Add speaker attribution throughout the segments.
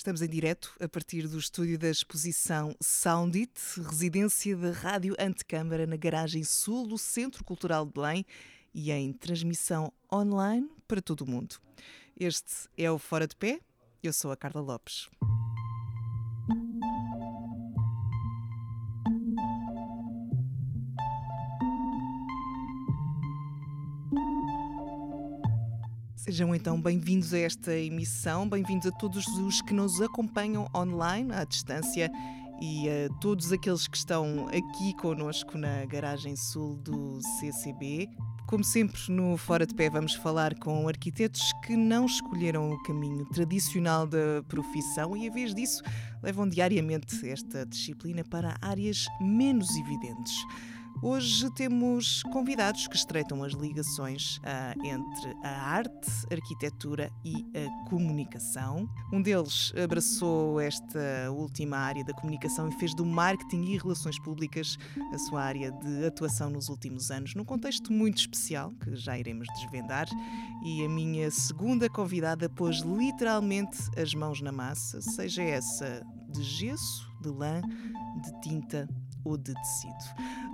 Speaker 1: Estamos em direto a partir do estúdio da exposição Soundit, residência da Rádio Antecâmara na Garagem Sul do Centro Cultural de Belém e em transmissão online para todo o mundo. Este é o Fora de Pé. Eu sou a Carla Lopes. Sejam então bem-vindos a esta emissão, bem-vindos a todos os que nos acompanham online, à distância, e a todos aqueles que estão aqui conosco na garagem sul do CCB. Como sempre, no Fora de Pé, vamos falar com arquitetos que não escolheram o caminho tradicional da profissão e, em vez disso, levam diariamente esta disciplina para áreas menos evidentes. Hoje temos convidados que estreitam as ligações uh, entre a arte, a arquitetura e a comunicação. Um deles abraçou esta última área da comunicação e fez do marketing e relações públicas a sua área de atuação nos últimos anos, num contexto muito especial que já iremos desvendar. E a minha segunda convidada pôs literalmente as mãos na massa, seja essa de gesso, de lã, de tinta ou de tecido.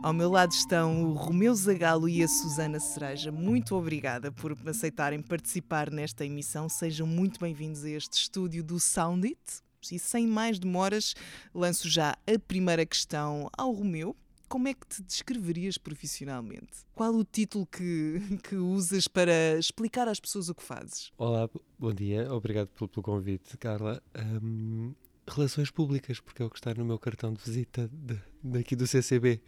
Speaker 1: Ao meu lado estão o Romeu Zagalo e a Susana Cereja. Muito obrigada por aceitarem participar nesta emissão. Sejam muito bem-vindos a este estúdio do Soundit. E sem mais demoras, lanço já a primeira questão ao Romeu. Como é que te descreverias profissionalmente? Qual o título que, que usas para explicar às pessoas o que fazes?
Speaker 2: Olá, bom dia. Obrigado pelo, pelo convite, Carla. Um, relações públicas, porque é o que está no meu cartão de visita de, daqui do CCB.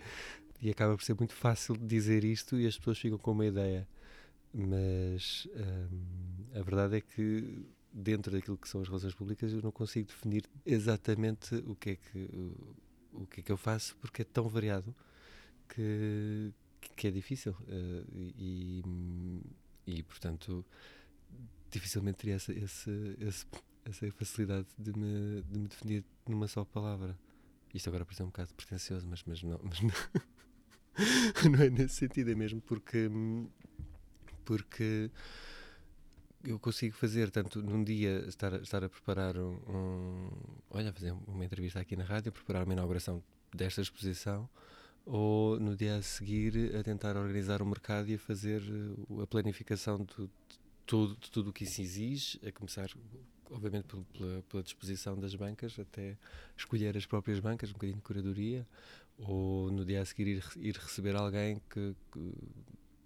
Speaker 2: E acaba por ser muito fácil dizer isto e as pessoas ficam com uma ideia. Mas hum, a verdade é que dentro daquilo que são as relações públicas eu não consigo definir exatamente o que é que, o, o que, é que eu faço porque é tão variado que, que é difícil. Uh, e, e, portanto, dificilmente teria esse, esse, esse essa facilidade de me, de me definir numa só palavra. Isto agora parece um bocado pretencioso, mas, mas, não, mas não, não é nesse sentido, é mesmo porque, porque eu consigo fazer, tanto num dia estar, estar a preparar um, um, Olha, fazer uma entrevista aqui na rádio, preparar uma inauguração desta exposição, ou no dia a seguir a tentar organizar o mercado e a fazer a planificação de tudo, de tudo o que isso exige, a começar obviamente pela, pela, disposição das bancas, até escolher as próprias bancas, um bocadinho de curadoria, ou no dia a seguir ir, ir receber alguém que, que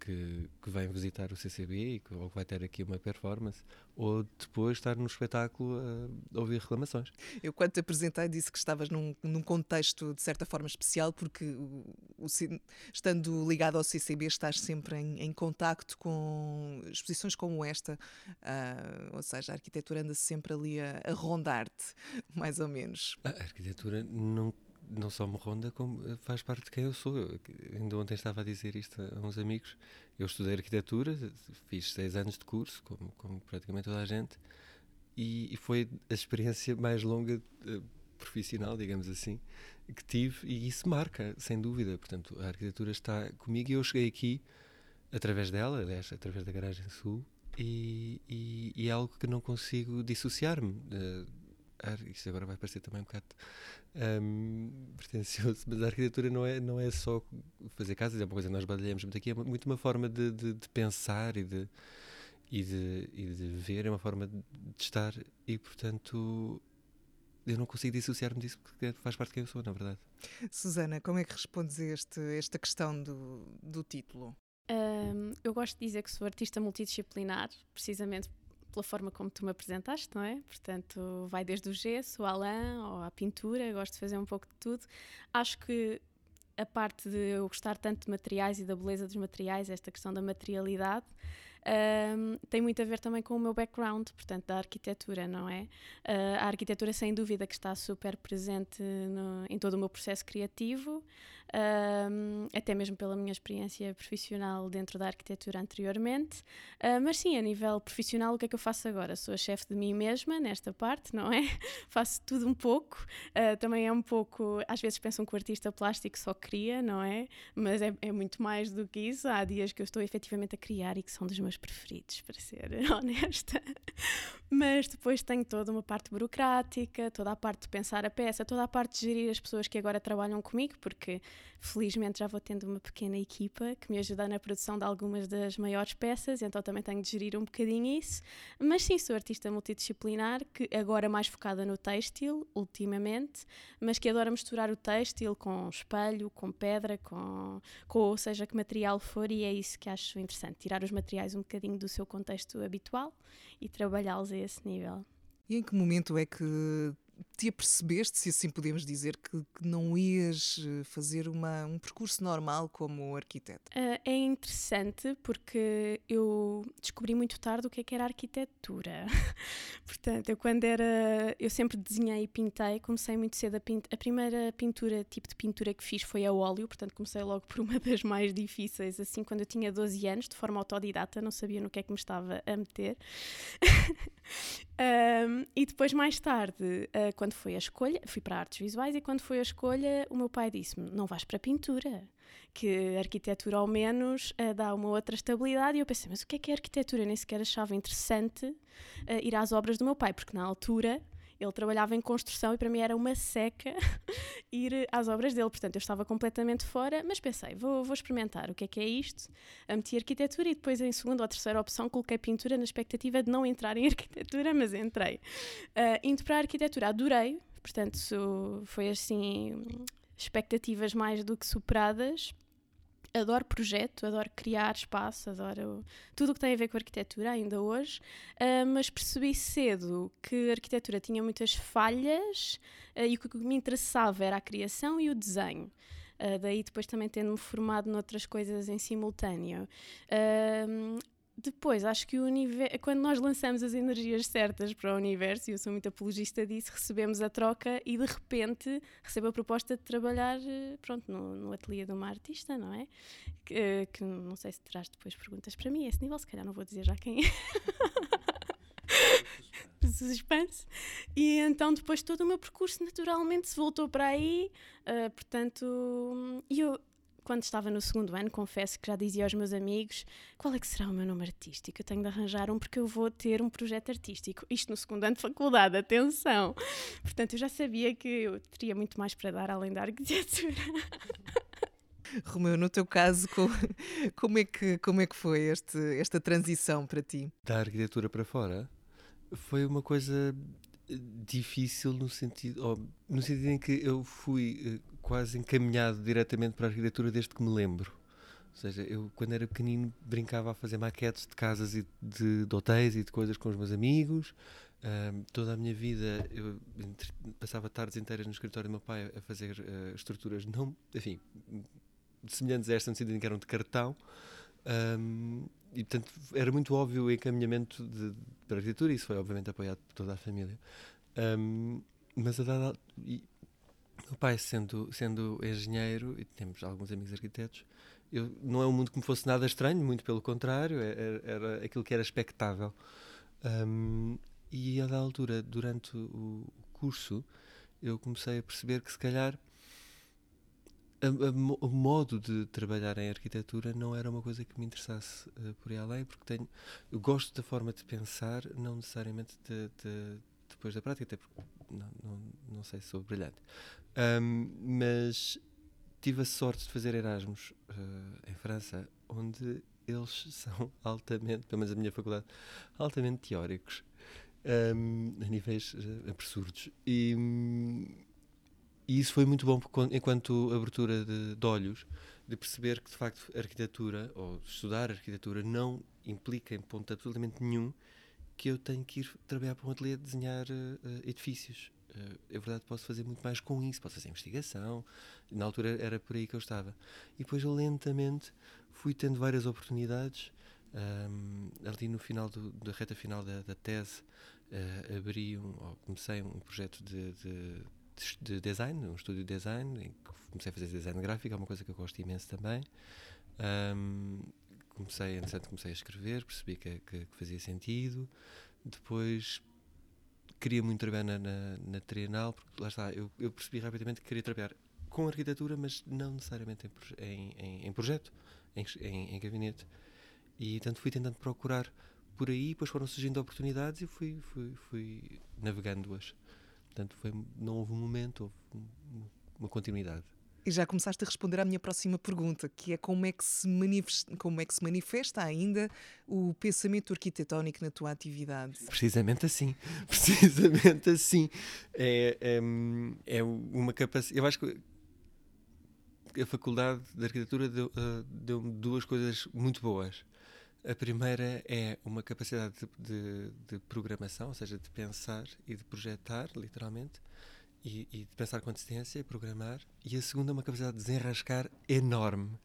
Speaker 2: que, que vem visitar o CCB e que, ou que vai ter aqui uma performance, ou depois estar no espetáculo a, ouvir reclamações.
Speaker 1: Eu, quando te apresentei, disse que estavas num, num contexto de certa forma especial, porque o, o, estando ligado ao CCB, estás sempre em, em contacto com exposições como esta, uh, ou seja, a arquitetura anda sempre ali a, a rondar-te, mais ou menos.
Speaker 2: A arquitetura não não só me ronda, como eh, faz parte de quem eu sou. Eu, ainda ontem estava a dizer isto a uns amigos. Eu estudei arquitetura, fiz seis anos de curso, como, como praticamente toda a gente, e, e, foi a experiência mais longa uh, profissional, digamos assim, que tive, e isso marca, sem dúvida. Portanto, a arquitetura está comigo e eu cheguei aqui através dela, aliás, através da Garagem Sul, e, e, e é algo que não consigo dissociar-me. Uh, isto agora vai parecer também um bocado um, pretencioso, mas a arquitetura não é, não é só fazer casas, é uma coisa que nós badalhamos muito aqui, é muito uma forma de, de, de pensar e de, e, de, e de ver, é uma forma de estar e, portanto, eu não consigo dissociar-me disso porque faz parte de quem eu sou, na verdade.
Speaker 1: Susana, como é que respondes a este, esta questão do, do título?
Speaker 3: Um, eu gosto de dizer que sou artista multidisciplinar, precisamente pela forma como tu me apresentaste, não é? Portanto, vai desde o gesso, ao lã, ou à pintura, gosto de fazer um pouco de tudo. Acho que a parte de eu gostar tanto de materiais e da beleza dos materiais, esta questão da materialidade, um, tem muito a ver também com o meu background, portanto, da arquitetura, não é? Uh, a arquitetura, sem dúvida, que está super presente no, em todo o meu processo criativo. Um, até mesmo pela minha experiência profissional dentro da arquitetura anteriormente. Uh, mas sim, a nível profissional, o que é que eu faço agora? Sou a chefe de mim mesma nesta parte, não é? faço tudo um pouco. Uh, também é um pouco. Às vezes pensam que o artista plástico só cria, não é? Mas é, é muito mais do que isso. Há dias que eu estou efetivamente a criar e que são dos meus preferidos, para ser honesta. Mas depois tenho toda uma parte burocrática, toda a parte de pensar a peça, toda a parte de gerir as pessoas que agora trabalham comigo, porque felizmente já vou tendo uma pequena equipa que me ajuda na produção de algumas das maiores peças, então também tenho de gerir um bocadinho isso. Mas sim, sou artista multidisciplinar, que agora mais focada no têxtil, ultimamente, mas que adora misturar o têxtil com espelho, com pedra, com, com ou seja que material for, e é isso que acho interessante, tirar os materiais um bocadinho do seu contexto habitual e trabalhá-los a esse nível.
Speaker 1: E em que momento é que te apercebeste, se assim podemos dizer, que, que não ias eh, fazer uma, um percurso normal como arquiteto?
Speaker 3: Uh, é interessante porque eu descobri muito tarde o que é que era arquitetura. Portanto, eu quando era. Eu sempre desenhei e pintei, comecei muito cedo a pintar. A primeira pintura, tipo de pintura que fiz foi a óleo, portanto, comecei logo por uma das mais difíceis, assim, quando eu tinha 12 anos, de forma autodidata, não sabia no que é que me estava a meter. um, e depois, mais tarde. Uh, quando foi a escolha, fui para artes visuais e quando foi a escolha, o meu pai disse-me: não vais para pintura, que arquitetura ao menos uh, dá uma outra estabilidade. E eu pensei: mas o que é que é arquitetura? Eu nem sequer achava interessante uh, ir às obras do meu pai, porque na altura ele trabalhava em construção e para mim era uma seca ir às obras dele. Portanto, eu estava completamente fora, mas pensei, vou, vou experimentar o que é que é isto. Meti arquitetura e depois, em segunda ou terceira opção, coloquei pintura na expectativa de não entrar em arquitetura, mas entrei. Uh, indo para a arquitetura, adorei. Portanto, foi assim, expectativas mais do que superadas adoro projeto, adoro criar espaço, adoro tudo o que tem a ver com arquitetura, ainda hoje, uh, mas percebi cedo que a arquitetura tinha muitas falhas uh, e o que me interessava era a criação e o desenho. Uh, daí depois também tendo-me formado noutras coisas em simultâneo. Uh, depois, acho que o universo, quando nós lançamos as energias certas para o universo, e eu sou muito apologista disso, recebemos a troca e de repente recebo a proposta de trabalhar eh, pronto, no, no ateliê de uma artista, não é? Que, eh, que, não sei se terás depois perguntas para mim, a esse nível, se calhar não vou dizer já quem é. suspense. E então depois todo o meu percurso naturalmente se voltou para aí, uh, portanto, eu quando estava no segundo ano, confesso que já dizia aos meus amigos qual é que será o meu nome artístico. Eu tenho de arranjar um porque eu vou ter um projeto artístico. Isto no segundo ano de faculdade, atenção! Portanto, eu já sabia que eu teria muito mais para dar além da arquitetura.
Speaker 1: Romeu, no teu caso, como, é, que, como é que foi este, esta transição para ti?
Speaker 2: Da arquitetura para fora? Foi uma coisa difícil no sentido, no sentido em que eu fui eh, quase encaminhado diretamente para a arquitetura desde que me lembro. Ou seja, eu quando era pequenino brincava a fazer maquetes de casas e de, de hotéis e de coisas com os meus amigos. Toda a minha vida eu entre, passava tardes inteiras no escritório do meu pai a fazer uh, estruturas não, enfim, semelhantes a esta no sentido em que eram de cartão. Um, e portanto era muito óbvio o encaminhamento de, para a arquitetura isso foi obviamente apoiado por toda a família. Um, mas a dada, e, o pai, sendo, sendo engenheiro, e temos alguns amigos arquitetos, eu, não é um mundo que me fosse nada estranho, muito pelo contrário, era, é, é, era aquilo que era expectável. Um, e a da altura, durante o curso, eu comecei a perceber que se calhar o modo de trabalhar em arquitetura não era uma coisa que me interessasse uh, por aí além, porque tenho, eu gosto da forma de pensar, não necessariamente de, de, depois da prática, até porque não, não, não sei se sou brilhante. Um, mas tive a sorte de fazer Erasmus uh, em França, onde eles são altamente, pelo menos a minha faculdade, altamente teóricos, um, a níveis uh, absurdos. E, e, isso foi muito bom enquanto abertura de, de olhos, de perceber que de facto arquitetura, ou estudar arquitetura, não implica em ponto absolutamente nenhum que eu tenho que ir trabalhar para um ateliê de desenhar uh, edifícios. Uh, é verdade, posso fazer muito mais com isso, posso fazer investigação. Na altura era por aí que eu estava. E depois eu lentamente fui tendo várias oportunidades. Um, ali no final do, da reta final da, da tese, uh, abri um, ou comecei um projeto de, de, de, design, um estúdio de design, em que comecei a fazer design gráfico, é uma coisa que eu gosto imenso também. Um, comecei, entretanto, comecei a escrever, percebi que, que, que, fazia sentido. Depois queria muito trabalhar na, na, na Trienal, porque lá está, eu, eu, percebi rapidamente que queria trabalhar com arquitetura, mas não necessariamente em, em, em projeto, em, em, gabinete. E tanto fui tentando procurar por aí, depois foram surgindo oportunidades e fui, fui, fui navegando-as. Portanto, foi, não houve um momento, houve uma continuidade.
Speaker 1: E já começaste a responder à minha próxima pergunta, que é como é que se manifesta, como é que se manifesta ainda o pensamento arquitetónico na tua atividade?
Speaker 2: Precisamente assim, precisamente assim. É, é, é uma capacidade. Eu acho que a Faculdade de Arquitetura deu, uh, deu duas coisas muito boas. A primeira é uma capacidade de, de, de programação, ou seja, de pensar e de projetar, literalmente e, e, de pensar com antecedência e programar. E a segunda é uma capacidade de desenrascar enorme,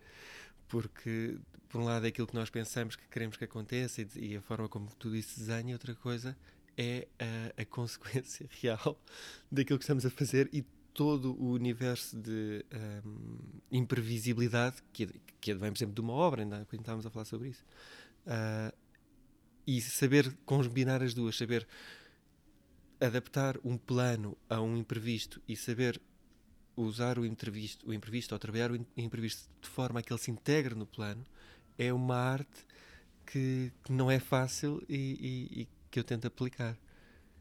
Speaker 2: porque, por um lado, é aquilo que nós pensamos que queremos que aconteça e, e a forma como tudo isso se desenha, e outra coisa é a, a, consequência real daquilo que estamos a fazer e todo o universo de um, imprevisibilidade que, que advém, por exemplo, de uma obra, ainda quando estávamos a falar sobre isso. Uh, e saber combinar as duas, saber adaptar um plano a um imprevisto e saber usar o imprevisto, o imprevisto ou trabalhar o imprevisto de forma a que ele se integre no plano é uma arte que, que não é fácil e, e, e, que eu tento aplicar.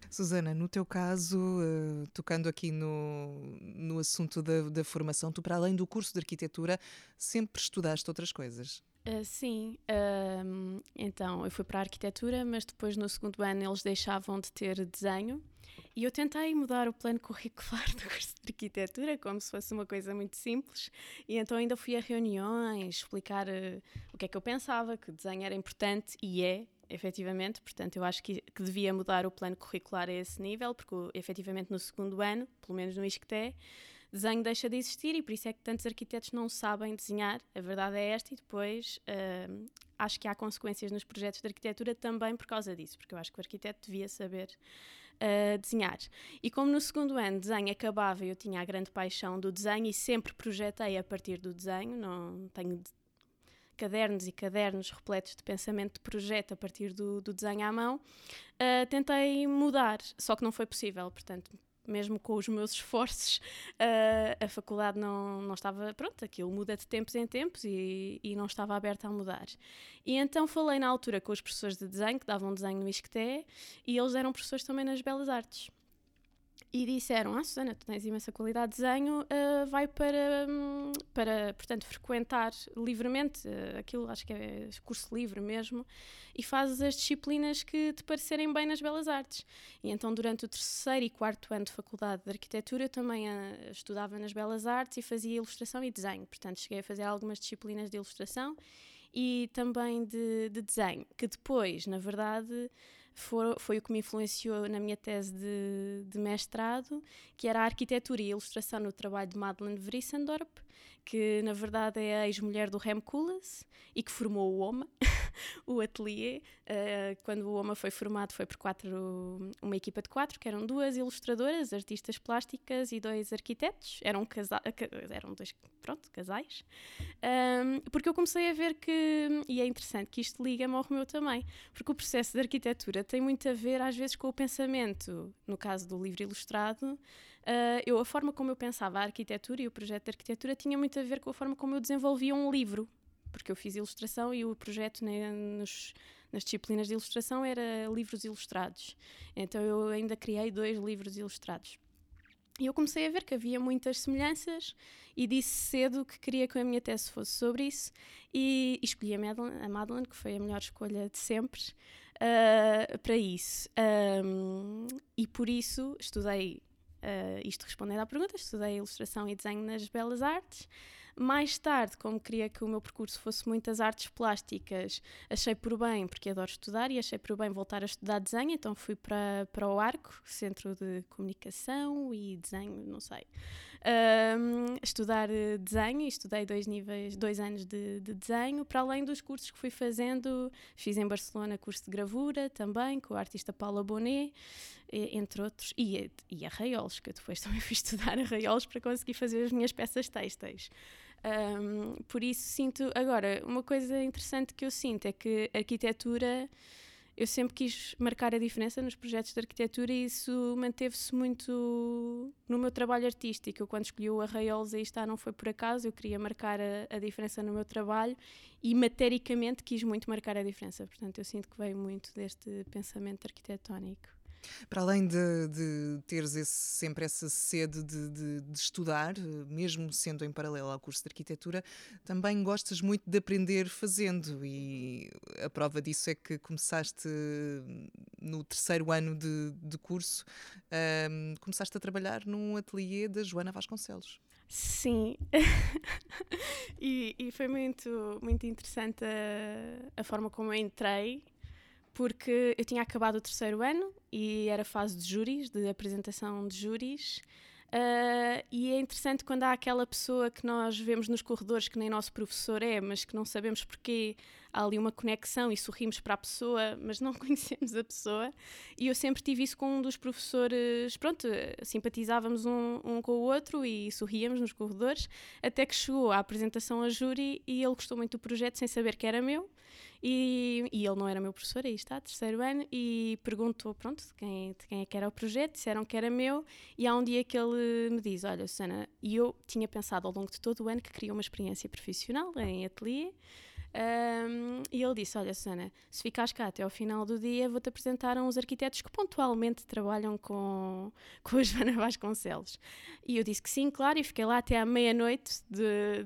Speaker 1: Susana, no teu caso, uh, tocando aqui no, no assunto da, da formação, tu, para além do curso de arquitetura, sempre estudaste outras coisas?
Speaker 3: Uh, sim, uh, então eu fui para a arquitetura, mas depois no segundo ano eles deixavam de ter desenho. E eu tentei mudar o plano curricular do curso de arquitetura como se fosse uma coisa muito simples. E então ainda fui a reuniões explicar uh, o que é que eu pensava, que desenho era importante e é, efetivamente, portanto eu acho que, que devia mudar o plano curricular a esse nível, porque efetivamente no segundo ano, pelo menos no ISCTE, desenho deixa de existir e por isso é que tantos arquitetos não sabem desenhar. A verdade é esta, e depois uh, acho que há consequências nos projetos de arquitetura também por causa disso, porque eu acho que o arquiteto devia saber uh, desenhar. E como no segundo ano desenho acabava eu tinha a grande paixão do desenho e sempre projetei a partir do desenho, não tenho cadernos e cadernos repletos de pensamento de projeto a partir do, do desenho à mão, uh, tentei mudar, só que não foi possível, portanto mesmo com os meus esforços, uh, a faculdade não, não estava, pronto, aquilo muda de tempos em tempos e, e não estava aberta a mudar. E então falei na altura com os professores de desenho, que davam desenho no ISCTE, e eles eram professores também nas Belas Artes e disseram: Ah, Susana, tu tens imensa qualidade de desenho, uh, vai para, um, para, portanto, frequentar livremente, uh, aquilo acho que é curso livre mesmo, e fazes as disciplinas que te parecerem bem nas belas artes. E então, durante o terceiro e quarto ano de faculdade de arquitetura, eu também uh, estudava nas belas artes e fazia ilustração e desenho. Portanto, cheguei a fazer algumas disciplinas de ilustração e também de, de desenho, que depois, na verdade foi, foi o que me influenciou na minha tese de, de, mestrado, que era a arquitetura e a ilustração no trabalho de Madeleine Vrissendorp, que na verdade é a ex-mulher do Rem Koolhaas e que formou o OMA, o ateliê. Uh, quando o OMA foi formado foi por quatro, uma equipa de quatro, que eram duas ilustradoras, artistas plásticas e dois arquitetos. Eram, casa eram dois pronto, casais. Um, porque eu comecei a ver que, e é interessante que isto liga-me ao meu também, porque o processo de arquitetura tem muito a ver às vezes com o pensamento, no caso do livro ilustrado, uh, eu, a forma como eu pensava a arquitetura e o projeto de arquitetura tinha muito a ver com a forma como eu desenvolvia um livro, porque eu fiz ilustração e o projeto né, nos, nas disciplinas de ilustração era livros ilustrados. Então eu ainda criei dois livros ilustrados. E eu comecei a ver que havia muitas semelhanças e disse cedo que queria que a minha tese fosse sobre isso e, escolhi a Madeleine, a que foi a melhor escolha de sempre uh, para isso. Um, e por isso estudei uh, isto respondendo à pergunta, estudei ilustração e desenho nas Belas Artes, Mais tarde, como queria que o meu percurso fosse muitas artes plásticas, achei por bem, porque adoro estudar, e achei por bem voltar a estudar desenho, então fui para, para o ARCO, Centro de Comunicação e Desenho, não sei. Estudar eh, desenho, estudei dois níveis, dois anos de, de, desenho, para além dos cursos que fui fazendo, fiz em Barcelona curso de gravura também, com a artista Paula Bonet, entre outros, e, e arraiolos, que eu depois também fui estudar arraiolos para conseguir fazer as minhas peças têxteis. Um, por isso sinto, agora, uma coisa interessante que eu sinto é que a arquitetura eu sempre quis marcar a diferença nos projetos de arquitetura e isso manteve-se muito no meu trabalho artístico. Eu, quando escolhi o Arraiolos, aí está, não foi por acaso, eu queria marcar a, a, diferença no meu trabalho e matericamente quis muito marcar a diferença. Portanto, eu sinto que veio muito deste pensamento arquitetónico.
Speaker 1: Para além de, de teres esse, sempre essa sede de, de, de, estudar, mesmo sendo em paralelo ao curso de arquitetura, também gostas muito de aprender fazendo e a prova disso é que começaste no terceiro ano de, de curso, um, começaste a trabalhar num ateliê da Joana Vasconcelos.
Speaker 3: Sim, e, e, foi muito, muito interessante a, a forma como eu entrei porque eu tinha acabado o terceiro ano e era fase de júris, de apresentação de júris. Uh, e é interessante quando há aquela pessoa que nós vemos nos corredores que nem nosso professor é, mas que não sabemos porquê, há ali uma conexão e sorrimos para a pessoa, mas não conhecemos a pessoa. E eu sempre tive isso com um dos professores, pronto, simpatizávamos um, um com o outro e sorríamos nos corredores, até que chegou a apresentação a júri e ele gostou muito do projeto sem saber que era meu. E, e, ele não era meu professor, aí está, terceiro ano, e perguntou, pronto, de quem, de quem é que era o projeto, disseram que era meu, e há um dia que ele me diz, olha, Susana, e eu tinha pensado ao longo de todo o ano que queria uma experiência profissional em ateliê, um, e ele disse: Olha, Susana, se ficares cá até ao final do dia, vou-te apresentar uns arquitetos que pontualmente trabalham com, com a Joana Vasconcelos. E eu disse que sim, claro, e fiquei lá até à meia-noite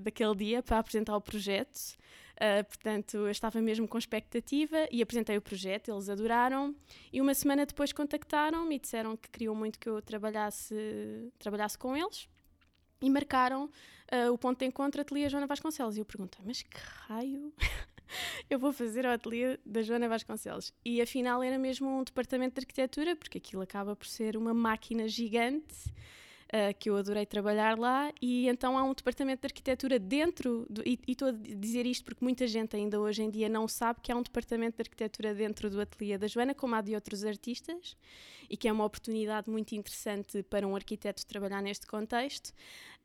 Speaker 3: daquele dia para apresentar o projeto. Uh, portanto, eu estava mesmo com expectativa e apresentei o projeto, eles adoraram. E uma semana depois contactaram-me e disseram que queriam muito que eu trabalhasse, trabalhasse com eles e marcaram uh, o ponto de encontro Ateliê Joana Vasconcelos. E eu perguntei, mas que raio eu vou fazer ao Ateliê da Joana Vasconcelos? E afinal era mesmo um departamento de arquitetura, porque aquilo acaba por ser uma máquina gigante uh, que eu adorei trabalhar lá, e então há um departamento de arquitetura dentro, do, e estou a dizer isto porque muita gente ainda hoje em dia não sabe que há um departamento de arquitetura dentro do ateliê da Joana, como há de outros artistas, e que é uma oportunidade muito interessante para um arquiteto trabalhar neste contexto.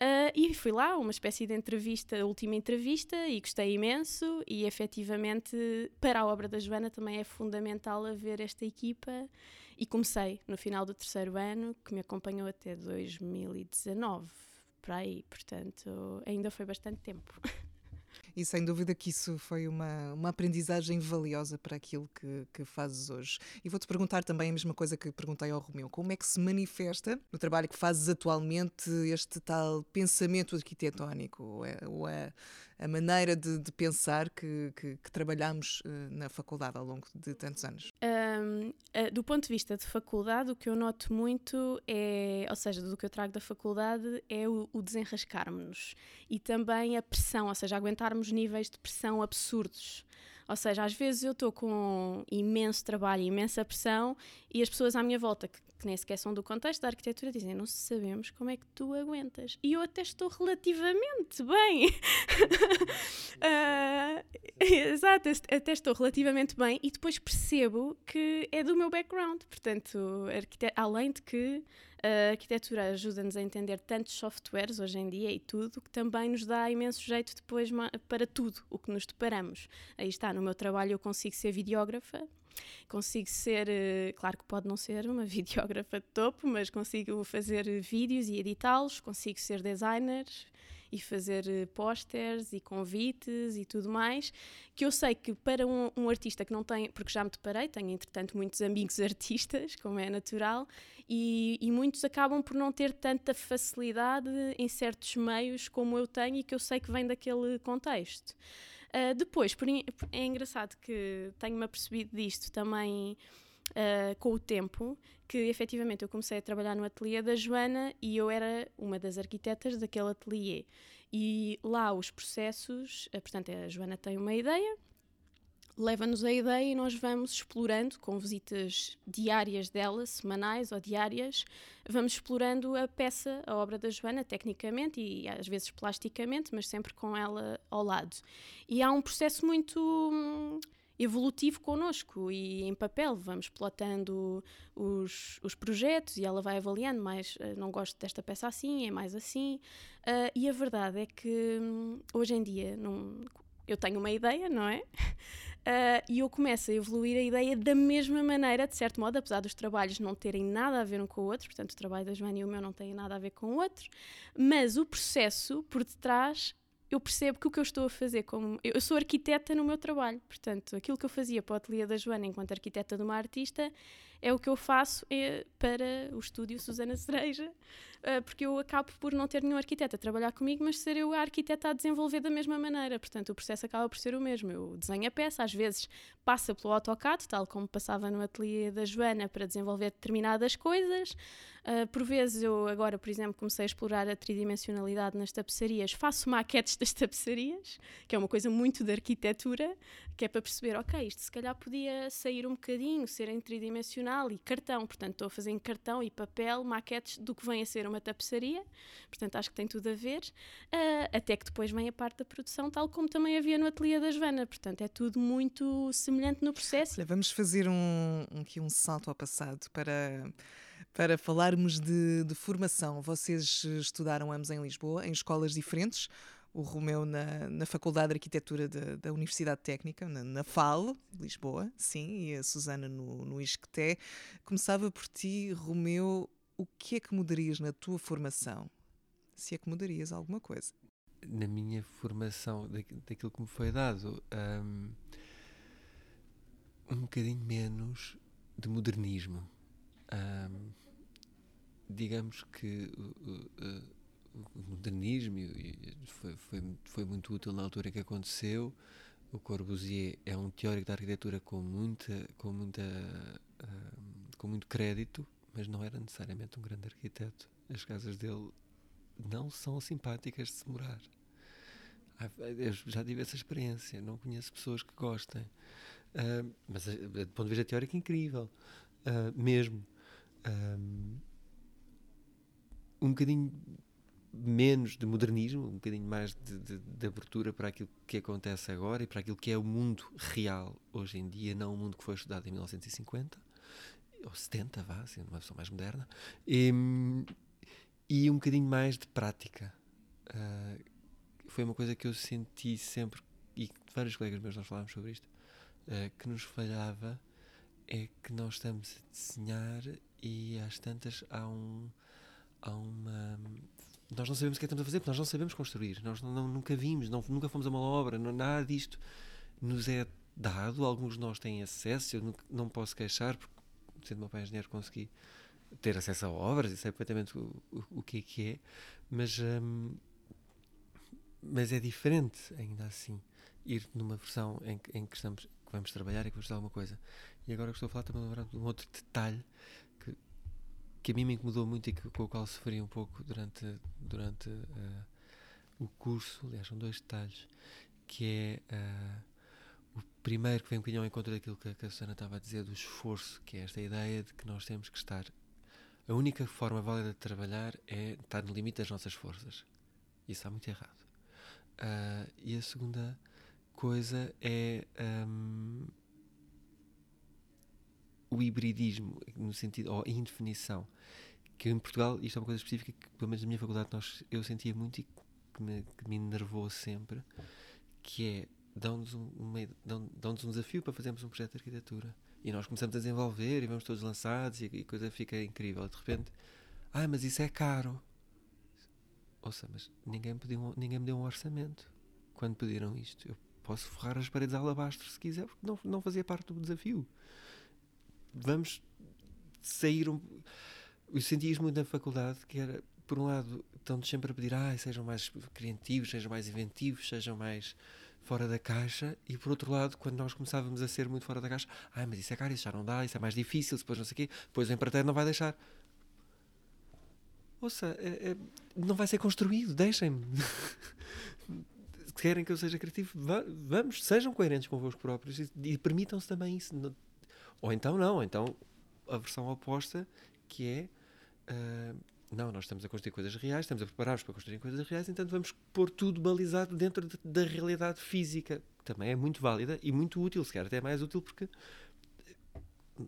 Speaker 3: Uh, e fui lá, uma espécie de entrevista, última entrevista, e gostei imenso, e efetivamente para a obra da Joana também é fundamental haver esta equipa e comecei no final do terceiro ano, que me acompanhou até 2019, para aí, portanto, ainda foi bastante tempo.
Speaker 1: E sem dúvida que isso foi uma, uma aprendizagem valiosa para aquilo que, que fazes hoje. E vou-te perguntar também a mesma coisa que perguntei ao Romeu: como é que se manifesta no trabalho que fazes atualmente este tal pensamento arquitetónico? Ou é, ou é a maneira de, de pensar que, que, que trabalhamos uh, na faculdade ao longo de tantos anos?
Speaker 3: Um, uh, do ponto de vista de faculdade, o que eu noto muito é, ou seja, do que eu trago da faculdade, é o, o desenrascarmos-nos e também a pressão, ou seja, aguentarmos níveis de pressão absurdos. Ou seja, às vezes eu estou com imenso trabalho, imensa pressão e as pessoas à minha volta que, que nem sequer são do contexto da arquitetura dizem: Não sabemos como é que tu aguentas. E eu até estou relativamente bem. uh, exato, até estou relativamente bem e depois percebo que é do meu background. Portanto, além de que a arquitetura ajuda-nos a entender tantos softwares hoje em dia e tudo, que também nos dá imenso jeito depois para tudo o que nos deparamos. Aí está, no meu trabalho eu consigo ser videógrafa, consigo ser, eh, claro que pode não ser uma videógrafa de topo, mas consigo fazer vídeos e editá-los, consigo ser designer, e fazer uh, pósteres e convites e tudo mais, que eu sei que para um, um, artista que não tem, porque já me deparei, tenho entretanto muitos amigos artistas, como é natural, e, e muitos acabam por não ter tanta facilidade em certos meios como eu tenho e que eu sei que vem daquele contexto. Uh, depois, por, é engraçado que tenho-me apercebido disto também uh, com o tempo que efetivamente eu comecei a trabalhar no ateliê da Joana e eu era uma das arquitetas daquele ateliê. E lá os processos, uh, portanto, a Joana tem uma ideia, leva-nos a ideia e nós vamos explorando com visitas diárias dela, semanais ou diárias, vamos explorando a peça, a obra da Joana, tecnicamente e às vezes plasticamente, mas sempre com ela ao lado. E há um processo muito hum, evolutivo connosco e em papel vamos plotando os, os projetos e ela vai avaliando mais uh, não gosto desta peça assim, é mais assim uh, e a verdade é que um, hoje em dia não, eu tenho uma ideia, não é? Uh, e eu começo a evoluir a ideia da mesma maneira, de certo modo, apesar dos trabalhos não terem nada a ver um com o outro, portanto, o trabalho da Joana e o meu não têm nada a ver com o outro, mas o processo por detrás eu percebo que o que eu estou a fazer como eu sou arquiteta no meu trabalho, portanto, aquilo que eu fazia para o ateliê da Joana enquanto arquiteta de uma artista é o que eu faço é, para o estúdio Susana Cereja, porque eu acabo por não ter nenhum arquiteto a trabalhar comigo, mas ser eu a arquiteta a desenvolver da mesma maneira. Portanto, o processo acaba por ser o mesmo. Eu desenho a peça, às vezes passa pelo AutoCAD, tal como passava no ateliê da Joana para desenvolver determinadas coisas. Uh, por vezes eu agora, por exemplo, comecei a explorar a tridimensionalidade nas tapeçarias, faço maquetes das tapeçarias, que é uma coisa muito de arquitetura, que é para perceber, ok, isto se calhar podia sair um bocadinho, ser em tridimensional e cartão, portanto estou a fazer em cartão e papel maquetes do que vem a ser uma tapeçaria, portanto acho que tem tudo a ver, uh, até que depois vem a parte da produção, tal como também havia no ateliê da Joana, portanto é tudo muito semelhante no processo.
Speaker 1: Olha, vamos fazer um, aqui um salto ao passado para para falarmos de, de, formação. Vocês estudaram ambos em Lisboa, em escolas diferentes o Romeu na, na Faculdade de Arquitetura de, da Universidade Técnica, na, na FAL, Lisboa, sim, e a Susana no, no ISCTE. Começava por ti, Romeu, o que é que mudarias na tua formação? Se é que mudarias alguma coisa?
Speaker 2: Na minha formação, daquilo que me foi dado, um, um bocadinho menos de modernismo. Um, digamos que o modernismo foi, foi, foi muito útil na altura em que aconteceu. O Corbusier é um teórico da arquitetura com muita, com muita, uh, com muito crédito, mas não era necessariamente um grande arquiteto. As casas dele não são simpáticas de se morar. Eu já tive essa experiência, não conheço pessoas que gostem. Uh, mas uh, do ponto de vista teórico, incrível. Uh, mesmo. um bocadinho menos de modernismo, um bocadinho mais de, de, de, abertura para aquilo que acontece agora e para aquilo que é o mundo real hoje em dia, não o mundo que foi estudado em 1950 ou 70, vá, sendo uma pessoa mais moderna, e, e um bocadinho mais de prática. Uh, foi uma coisa que eu senti sempre, e vários colegas meus nós falámos sobre isto, uh, que nos falhava é que nós estamos a desenhar e às tantas há um há uma nós não sabemos o que é que estamos a fazer, porque nós não sabemos construir, nós não, não, nunca vimos, não, nunca fomos a uma obra, não, nada disto nos é dado, alguns de nós têm acesso, eu não, não posso queixar, porque sendo meu pai engenheiro consegui ter acesso a obras e sei perfeitamente o, o, o que é que é, mas, hum, mas é diferente ainda assim ir numa versão em, em que estamos que vamos trabalhar e que vamos fazer alguma coisa. E agora que estou a falar também de um outro detalhe que a mim me incomodou muito e que, com o qual sofri um pouco durante, durante uh, o curso. Aliás, são dois detalhes. Que é uh, primeiro que vem um bocadinho ao encontro daquilo que, a Susana estava a dizer, do esforço, que é esta ideia de que nós temos que estar. A única forma válida de trabalhar é estar no limite das nossas forças. Isso está muito errado. Uh, e a segunda coisa é. Um, o hibridismo, no sentido, ou a indefinição, que em Portugal, isto é uma coisa específica que, pelo menos na minha faculdade, nós, eu sentia muito e que me, que me enervou sempre, que é, dão-nos um, dão, dão um desafio para fazermos um projeto de arquitetura. E nós começamos a desenvolver e vamos todos lançados e, a coisa fica incrível. De repente, ah, mas isso é caro. Ouça, mas ninguém, pediu, ninguém me deu um orçamento quando pediram isto. Eu posso forrar as paredes a alabastro se quiser, porque não, não fazia parte do desafio vamos sair um. Eu senti isso muito na faculdade, que era, por um lado, estão-nos sempre a pedir, ah, sejam mais criativos, sejam mais inventivos, sejam mais. Fora da caixa e por outro lado, quando nós começávamos a ser muito fora da caixa, ah, mas isso é caro, isso já não dá, isso é mais difícil, depois não sei o quê, depois o empreiteiro não vai deixar. Ouça, é, é, não vai ser construído, deixem-me. Querem que eu seja criativo, vamos, sejam coerentes convosco próprios e, e permitam-se também isso. Ou então não, então a versão oposta que é uh, não, nós estamos a construir coisas reais, estamos a preparar-nos para construir coisas reais, então vamos pôr tudo balizado dentro de, da realidade física, que também é muito válida e muito útil, se calhar até mais útil porque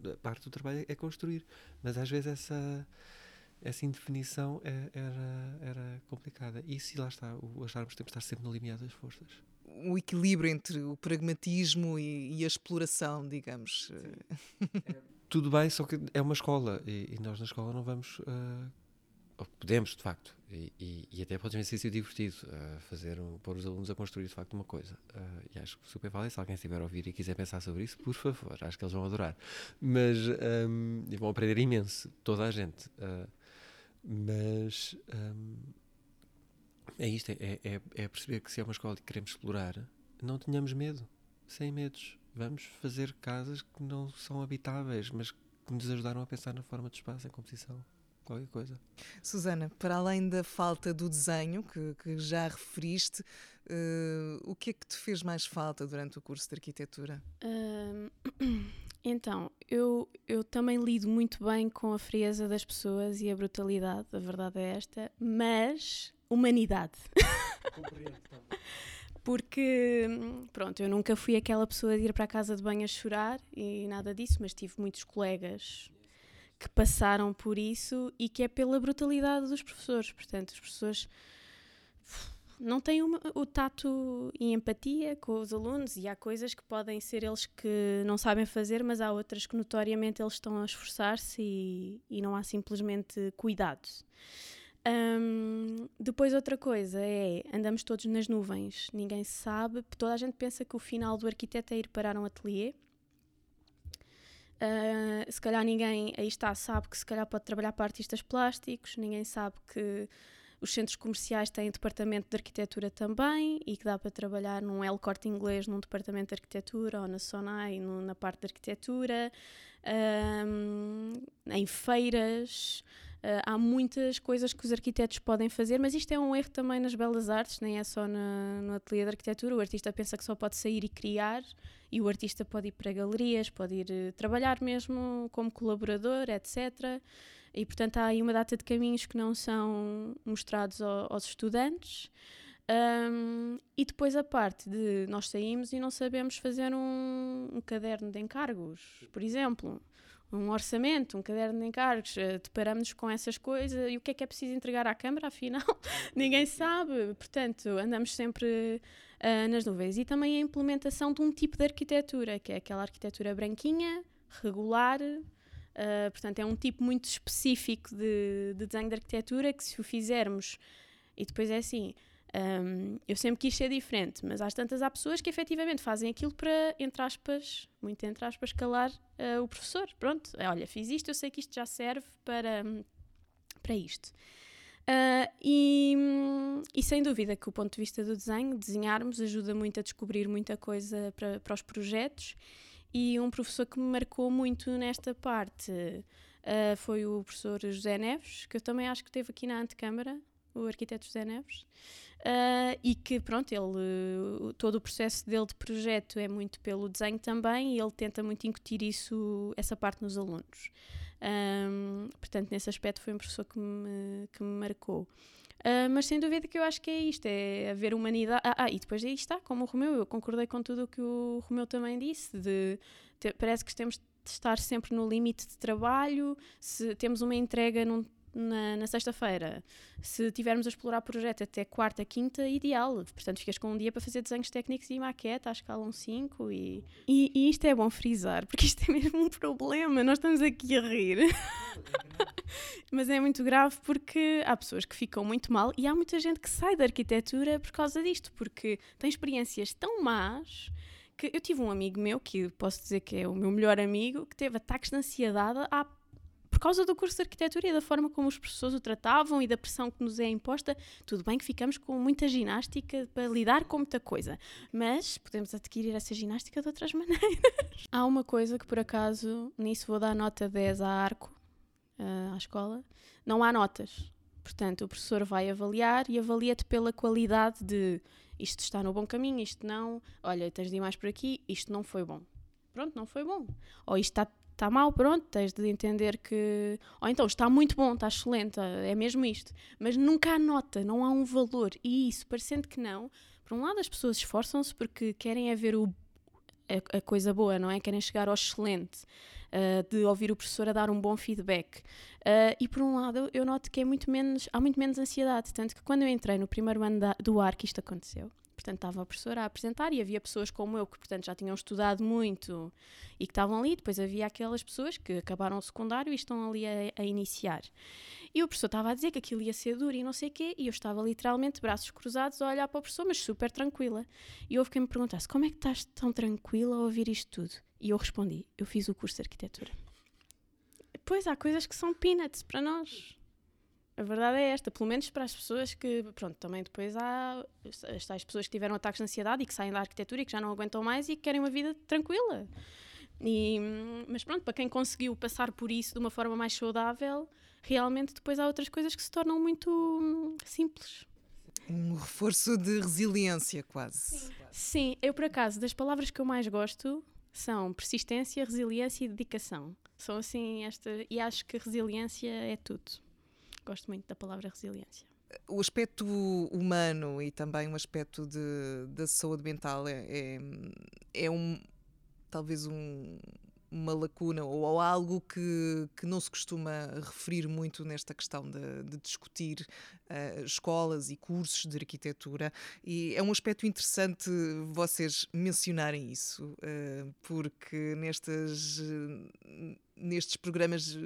Speaker 2: a parte do trabalho é construir, mas às vezes essa essa indefinição é, era, era complicada. E se lá está, o acharmos que temos de estar sempre no limiar das forças.
Speaker 1: O equilíbrio entre o pragmatismo e, e a exploração, digamos.
Speaker 2: É, tudo bem, só que é uma escola e, e nós na escola não vamos. Uh, podemos, de facto, e, e, e, até pode ser sido divertido uh, fazer um, pôr os alunos a construir de facto uma coisa. Uh, e acho super válido. Se alguém estiver a ouvir e quiser pensar sobre isso, por favor, acho que eles vão adorar. Mas um, vão aprender imenso, toda a gente. Uh, mas um, é isto: é, é, é perceber que se é uma escola que queremos explorar, não tenhamos medo, sem medos. Vamos fazer casas que não são habitáveis, mas que nos ajudaram a pensar na forma de espaço em composição qualquer coisa.
Speaker 1: Susana, para além da falta do desenho que, que já referiste, uh, o que é que te fez mais falta durante o curso de arquitetura?
Speaker 3: Uh, então, eu, eu também lido muito bem com a frieza das pessoas e a brutalidade, a verdade é esta, mas humanidade. Porque, pronto, eu nunca fui aquela pessoa de ir para a casa de banho a chorar e nada disso, mas tive muitos colegas que passaram por isso e que é pela brutalidade dos professores. Portanto, os professores não têm uma, o tato e empatia com os alunos e há coisas que podem ser eles que não sabem fazer, mas há outras que notoriamente eles estão a esforçar-se e, e, não há simplesmente cuidado. Um, depois outra coisa é, andamos todos nas nuvens, ninguém sabe, toda a gente pensa que o final do arquiteto é ir parar um ateliê, Uh, se calhar ninguém aí está sabe que se calhar pode trabalhar para artistas plásticos, ninguém sabe que os centros comerciais têm departamento de arquitetura também e que dá para trabalhar num L Corte Inglês num departamento de arquitetura ou na Sonai no, na parte de arquitetura, um, em feiras. Há muitas coisas que os arquitetos podem fazer, mas isto é um erro também nas belas artes, nem é só na, no ateliê de arquitetura. O artista pensa que só pode sair e criar, e o artista pode ir para galerias, pode ir uh, trabalhar mesmo como colaborador, etc. E portanto há aí uma data de caminhos que não são mostrados ao, aos estudantes. Um, e depois a parte de nós saímos e não sabemos fazer um, um caderno de encargos, por exemplo um orçamento, um caderno de encargos, uh, deparamos com essas coisas e o que é que é preciso entregar à Câmara, afinal, ninguém sabe. Portanto, andamos sempre uh, nas nuvens. E também a implementação de um tipo de arquitetura, que é aquela arquitetura branquinha, regular. Uh, portanto, é um tipo muito específico de, de desenho de arquitetura que, se o fizermos, e depois é assim, um, eu sempre quis ser diferente, mas às tantas há pessoas que efetivamente fazem aquilo para, entre aspas, muito entre aspas, calar uh, o professor. Pronto, olha, fiz isto, eu sei que isto já serve para, para isto. Uh, e, e, sem dúvida que o ponto de vista do desenho, desenharmos ajuda muito a descobrir muita coisa para, para os projetos. E um professor que me marcou muito nesta parte uh, foi o professor José Neves, que eu também acho que esteve aqui na antecâmara, o arquiteto José Neves. Uh, e que pronto, ele todo o processo dele de projeto é muito pelo desenho também e ele tenta muito incutir isso, essa parte nos alunos. Um, portanto, nesse aspecto foi um professor que me, que me marcou. Uh, mas sem dúvida que eu acho que é isto, é haver humanidade. Ah, ah, e depois aí está, como o Romeu, eu concordei com tudo o que o Romeu também disse, de parece que temos de estar sempre no limite de trabalho, se temos uma entrega num na, na sexta-feira. Se tivermos a explorar projeto até quarta, quinta, ideal. Portanto, ficas com um dia para fazer desenhos técnicos e maqueta à escala 1.5 e, e, e isto é bom frisar, porque isto é mesmo um problema. Nós estamos aqui a rir. Mas é muito grave porque há pessoas que ficam muito mal e há muita gente que sai da arquitetura por causa disto, porque tem experiências tão más que eu tive um amigo meu, que posso dizer que é o meu melhor amigo, que teve ataques de ansiedade à por causa do curso de arquitetura e da forma como os professores o tratavam e da pressão que nos é imposta, tudo bem que ficamos com muita ginástica para lidar com muita coisa, mas podemos adquirir essa ginástica de outras maneiras. Há uma coisa que por acaso, nisso vou dar nota 10 à arco, uh, à escola, não há notas. Portanto, o professor vai avaliar e avalia-te pela qualidade de isto está no bom caminho, isto não, olha, tens de ir mais por aqui, isto não foi bom. Pronto, não foi bom. Ou isto está está mal, pronto, tens de entender que. Ou então está muito bom, está excelente, é mesmo isto. Mas nunca há nota, não há um valor. E isso, parecendo que não, por um lado as pessoas esforçam-se porque querem é ver o, a, a, coisa boa, não é? Querem chegar ao excelente. Uh, de ouvir o professor a dar um bom feedback. Uh, e por um lado, eu noto que é muito menos, há muito menos ansiedade. Tanto que quando eu entrei no primeiro ano da, do que isto aconteceu, portanto estava a professora a apresentar e havia pessoas como eu que portanto já tinham estudado muito e que estavam ali, depois havia aquelas pessoas que acabaram o secundário e estão ali a, a iniciar. E o professor estava a dizer que aquilo ia ser duro e não sei o quê, e eu estava literalmente braços cruzados a olhar para o professor, mas super tranquila. E houve quem me perguntasse: como é que estás tão tranquila a ouvir isto tudo? E eu respondi: eu fiz o curso de arquitetura. Pois há coisas que são peanuts para nós. A verdade é esta, pelo menos para as pessoas que, pronto, também depois há as tais pessoas que tiveram ataques de ansiedade e que saem da arquitetura e que já não aguentam mais e que querem uma vida tranquila. E, mas pronto, para quem conseguiu passar por isso de uma forma mais saudável, realmente depois há outras coisas que se tornam muito simples.
Speaker 1: Um reforço de resiliência, quase.
Speaker 3: Sim. Sim, eu por acaso, das palavras que eu mais gosto são persistência, resiliência e dedicação. São assim esta. E acho que resiliência é tudo. Gosto muito da palavra resiliência.
Speaker 1: O aspecto humano e também o aspecto de, da saúde mental é, é, é um, talvez um, uma lacuna ou, algo que, que não se costuma referir muito nesta questão de, de discutir uh, escolas e cursos de arquitetura e é um aspecto interessante vocês mencionarem isso uh, porque nestas, nestes programas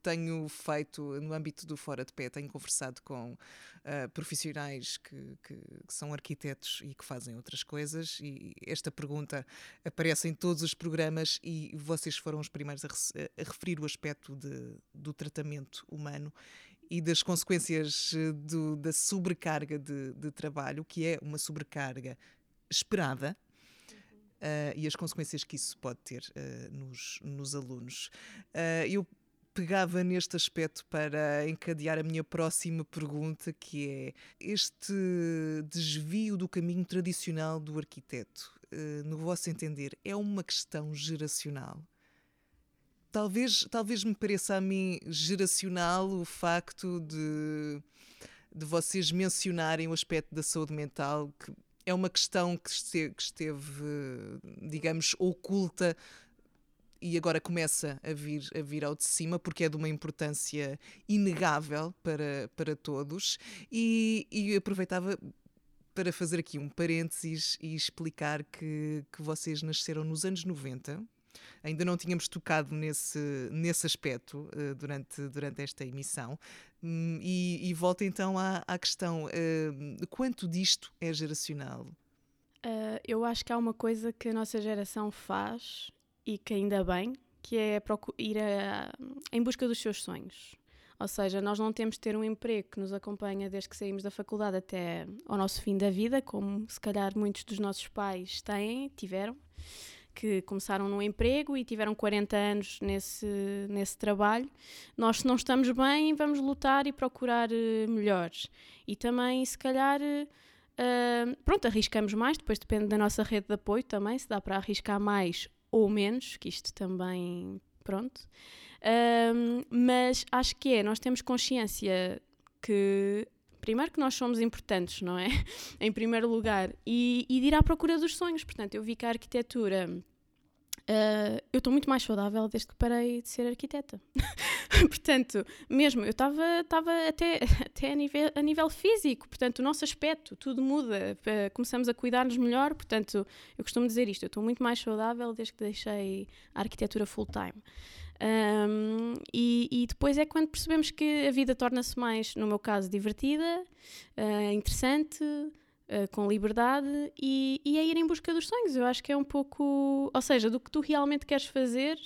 Speaker 1: que tenho feito no âmbito do Fora de Pé, tenho conversado com uh, profissionais que, que, que, são arquitetos e que fazem outras coisas, e esta pergunta aparece em todos os programas e vocês foram os primeiros a, a referir o aspecto de, do tratamento humano e das consequências eh, do, da sobrecarga de, de, trabalho, que é uma sobrecarga esperada. Uh, e as consequências que isso pode ter uh, nos, nos alunos. Uh, eu pegava neste aspecto para encadear a minha próxima pergunta, que é este desvio do caminho tradicional do arquiteto, eh, no vosso entender, é uma questão geracional? Talvez, talvez me pareça a mim geracional o facto de, de vocês mencionarem o aspecto da saúde mental, que é uma questão que esteve, que esteve digamos, oculta e agora começa a vir, a vir ao de cima porque é de uma importância inegável para, para todos e, e aproveitava para fazer aqui um parênteses e explicar que, que vocês nasceram nos anos 90 ainda não tínhamos tocado nesse, nesse aspecto uh, durante, durante esta emissão. Um, e, e volto então à, à questão: uh, quanto disto é geracional?
Speaker 3: Uh, eu acho que há uma coisa que a nossa geração faz e que ainda bem, que é ir a, em busca dos seus sonhos. Ou seja, nós não temos de ter um emprego que nos acompanha desde que saímos da faculdade até ao nosso fim da vida, como se calhar muitos dos nossos pais têm, tiveram, que começaram num emprego e tiveram 40 anos nesse, nesse trabalho. Nós, se não estamos bem, vamos lutar e procurar uh, melhores. E também, se calhar. Uh, pronto, arriscamos mais, depois depende da nossa rede de apoio também, se dá para arriscar mais ou menos, que isto também, pronto. Um, mas acho que é, nós temos consciência que primeiro que nós somos importantes, não é? em primeiro lugar, e, e de ir à procura dos sonhos. Portanto, eu vi que a arquitetura Uh, eu estou muito mais saudável desde que parei de ser arquiteta. portanto, mesmo, eu estava até, até a, nível, a nível físico, portanto, o nosso aspecto, tudo muda, começamos a cuidar-nos melhor. Portanto, eu costumo dizer isto: eu estou muito mais saudável desde que deixei a arquitetura full-time. Um, e, e, depois é quando percebemos que a vida torna-se mais, no meu caso, divertida, uh, interessante, uh, com liberdade e, e é ir em busca dos sonhos. Eu acho que é um pouco. Ou seja, do que tu realmente queres fazer,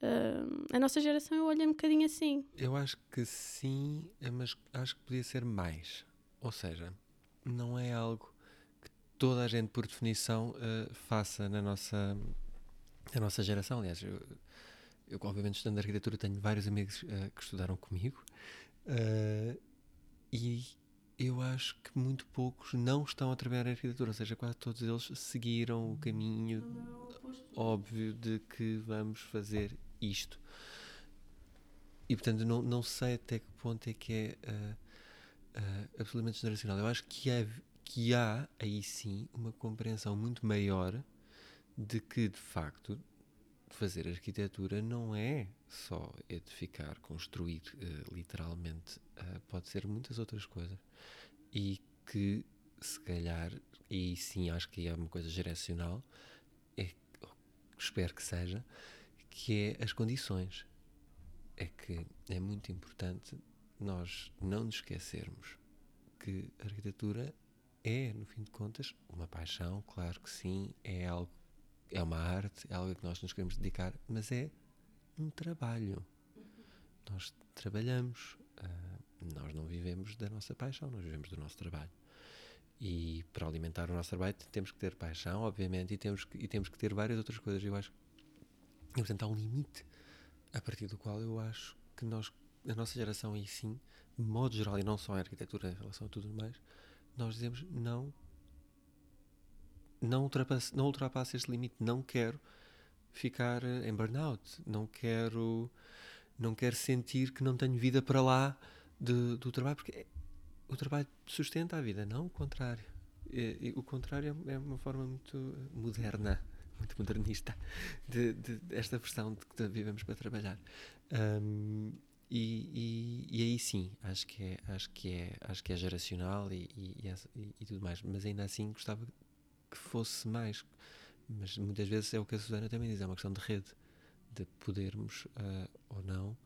Speaker 3: Uh, a nossa geração eu olho um bocadinho assim.
Speaker 2: Eu acho que sim, mas acho que podia ser mais. Ou seja, não é algo que toda a gente, por definição, uh, faça na nossa, na nossa geração. Aliás, eu, eu, obviamente, estudando arquitetura, tenho vários amigos uh, que estudaram comigo eu acho que muito poucos não estão a trabalhar em arquitetura, ou seja, quase todos eles seguiram o caminho óbvio de que vamos fazer isto. E portanto, não, não sei até que ponto é que é uh, uh, absolutamente generacional. Eu acho que há, que há aí sim uma compreensão muito maior de que de facto fazer arquitetura não é só edificar, construir, uh, literalmente. pode ser muitas outras coisas. E que se calhar, e sim acho que é uma coisa geracional, é, espero que seja, que é as condições. É que é muito importante nós não nos esquecermos que a arquitetura é, no fim de contas, uma paixão, claro que sim, é algo, é uma arte, é algo a que nós nos queremos dedicar, mas é um trabalho. Nós trabalhamos, uh, nós não vivemos da nossa paixão, nós vivemos do nosso trabalho. E para alimentar o nosso trabalho temos que ter paixão, obviamente, e temos que, e temos que ter várias outras coisas. Eu acho e, portanto, há um limite a partir do qual eu acho que nós, a nossa geração, e sim, de modo geral, e não só em arquitetura, em relação a tudo mais, nós dizemos não, não ultrapasse, não ultrapasse este limite, não quero ficar em burnout, não quero, não quero sentir que não tenho vida para lá de, do trabalho, porque é, o trabalho sustenta a vida, não o contrário. E, e, o contrário é, é uma forma muito moderna muito modernista de, de, versão de que vivemos para trabalhar. Um, e, e, e, aí sim, acho que é, acho que é, acho que é geracional e, e, tudo mais, mas ainda assim gostava que fosse mais. Mas muitas vezes é o que a Susana também diz, é uma questão de rede, de podermos uh, ou não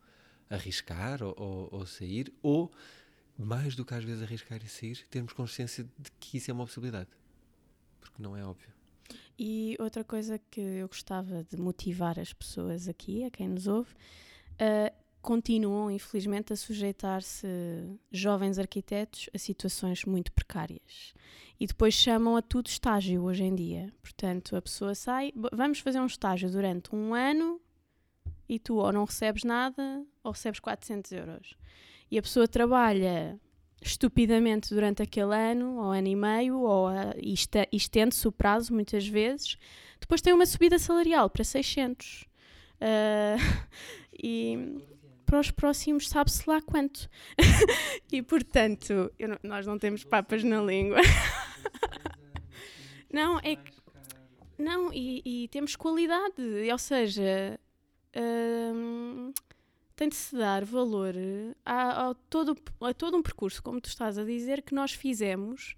Speaker 2: arriscar ou, ou, ou, sair, ou mais do que às vezes arriscar e sair, termos consciência de que isso é uma possibilidade, porque não é óbvio.
Speaker 3: E outra coisa que eu gostava de motivar as pessoas aqui, a quem nos ouve, uh, continuam, infelizmente, a sujeitar-se jovens arquitetos a situações muito precárias. E depois chamam a tudo estágio hoje em dia. Portanto, a pessoa sai, vamos fazer um estágio durante um ano e tu ou não recebes nada ou recebes 400 euros. E a pessoa trabalha estupidamente durante aquele ano, ou ano e meio, ou uh, estende-se o prazo muitas vezes. Depois tem uma subida salarial para 600. Uh, e para os próximos sabe-se lá quanto. e portanto, não, nós não temos papas na língua. não, é que. Não, e, e temos qualidade, ou seja. Uh, tem de se dar valor a, a, todo, a todo um percurso, como tu estás a dizer, que nós fizemos.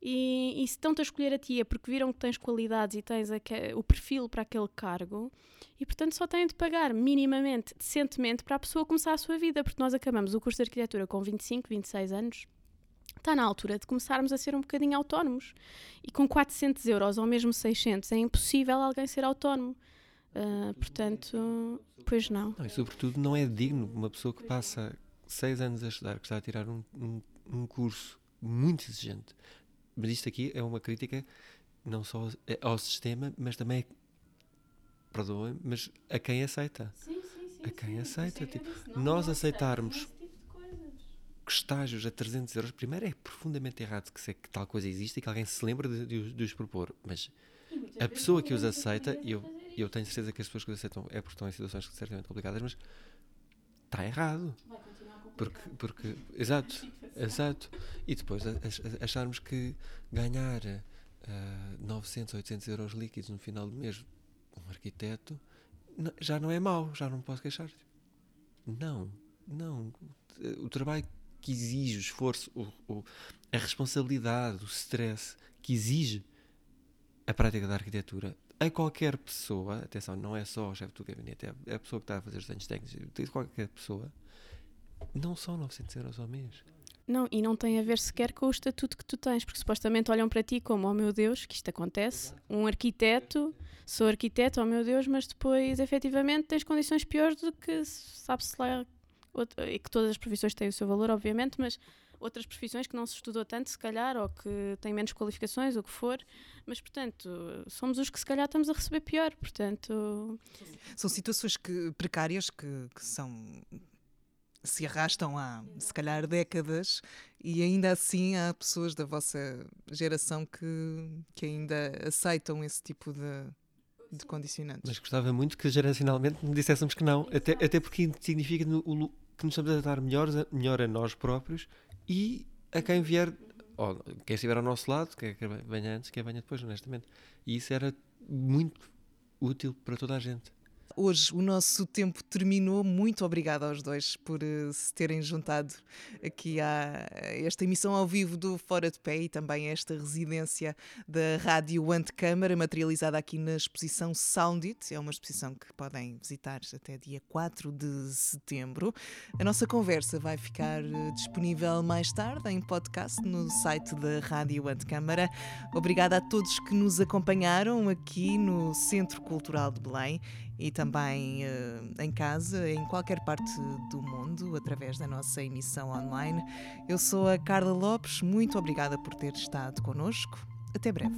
Speaker 3: E, e se estão-te a escolher a ti é porque viram que tens qualidades e tens a, o perfil para aquele cargo, e portanto só têm de pagar minimamente, decentemente, para a pessoa começar a sua vida, porque nós acabamos o curso de arquitetura com 25, 26 anos. Está na altura de começarmos a ser um bocadinho autónomos. E com 400 euros ou mesmo 600 é impossível alguém ser autónomo. Uh, portanto, pois não.
Speaker 2: não. E sobretudo não é digno uma pessoa que passa seis anos a estudar, que está a tirar um, um, um curso muito exigente. Mas isto aqui é uma crítica não só ao sistema, mas também, perdoem, mas a quem aceita.
Speaker 3: Sim, sim, sim.
Speaker 2: A quem sim, aceita. Tipo, nós aceitarmos tipo estágios a 300 euros, primeiro é profundamente errado que, se, que tal coisa existe e que alguém se lembre de, de, de os propor, mas a pessoa que os aceita, eu e eu tenho certeza que as pessoas que aceitam é porque estão em situações certamente complicadas, mas está errado. Porque, porque, exato, exato. E depois acharmos que ganhar uh, 900, 800 euros líquidos no final do mês, um arquiteto, já não é mau, já não posso queixar. Não, não. O trabalho que exige o esforço, o, o, a responsabilidade, o stress que exige a prática da arquitetura a qualquer pessoa, atenção, não é só o chefe do gabinete, é a pessoa que está a fazer os desenhos técnicos, qualquer pessoa, não são 900 euros ao mês.
Speaker 3: Não, e não tem a ver sequer com o estatuto que tu tens, porque supostamente olham para ti como, oh meu Deus, que isto acontece, um arquiteto, sou arquiteto, oh meu Deus, mas depois efetivamente tens condições piores do que sabe-se lá, e que todas as profissões têm o seu valor, obviamente, mas outras profissões que não se estudou tanto, se calhar, ou que têm menos qualificações, o que for, mas portanto, somos os que se calhar estamos a receber pior, portanto.
Speaker 1: São situações que, precárias que, que são se arrastam há, se calhar, décadas e ainda assim há pessoas da vossa geração que, que ainda aceitam esse tipo de, de condicionantes.
Speaker 2: Mas gostava muito que geracionalmente me dissessemos que não, até, até porque significa no, que nos estamos a dar melhor, melhor a nós próprios e a quem vier, quem estiver ao nosso lado, quer que venha antes, quer venha depois, honestamente. E isso era muito útil para toda a gente.
Speaker 1: Hoje o nosso tempo terminou. Muito obrigada aos dois por uh, se terem juntado aqui a esta emissão ao vivo do Fora de Pé e também a esta residência da Rádio Antecâmara, materializada aqui na exposição Sound It. É uma exposição que podem visitar até dia 4 de setembro. A nossa conversa vai ficar uh, disponível mais tarde em podcast no site da Rádio Antecâmara. Obrigada a todos que nos acompanharam aqui no Centro Cultural de Belém e também uh, em casa, em qualquer parte do mundo, através da nossa emissão online. Eu sou a Carla Lopes, muito obrigada por ter estado connosco. Até breve.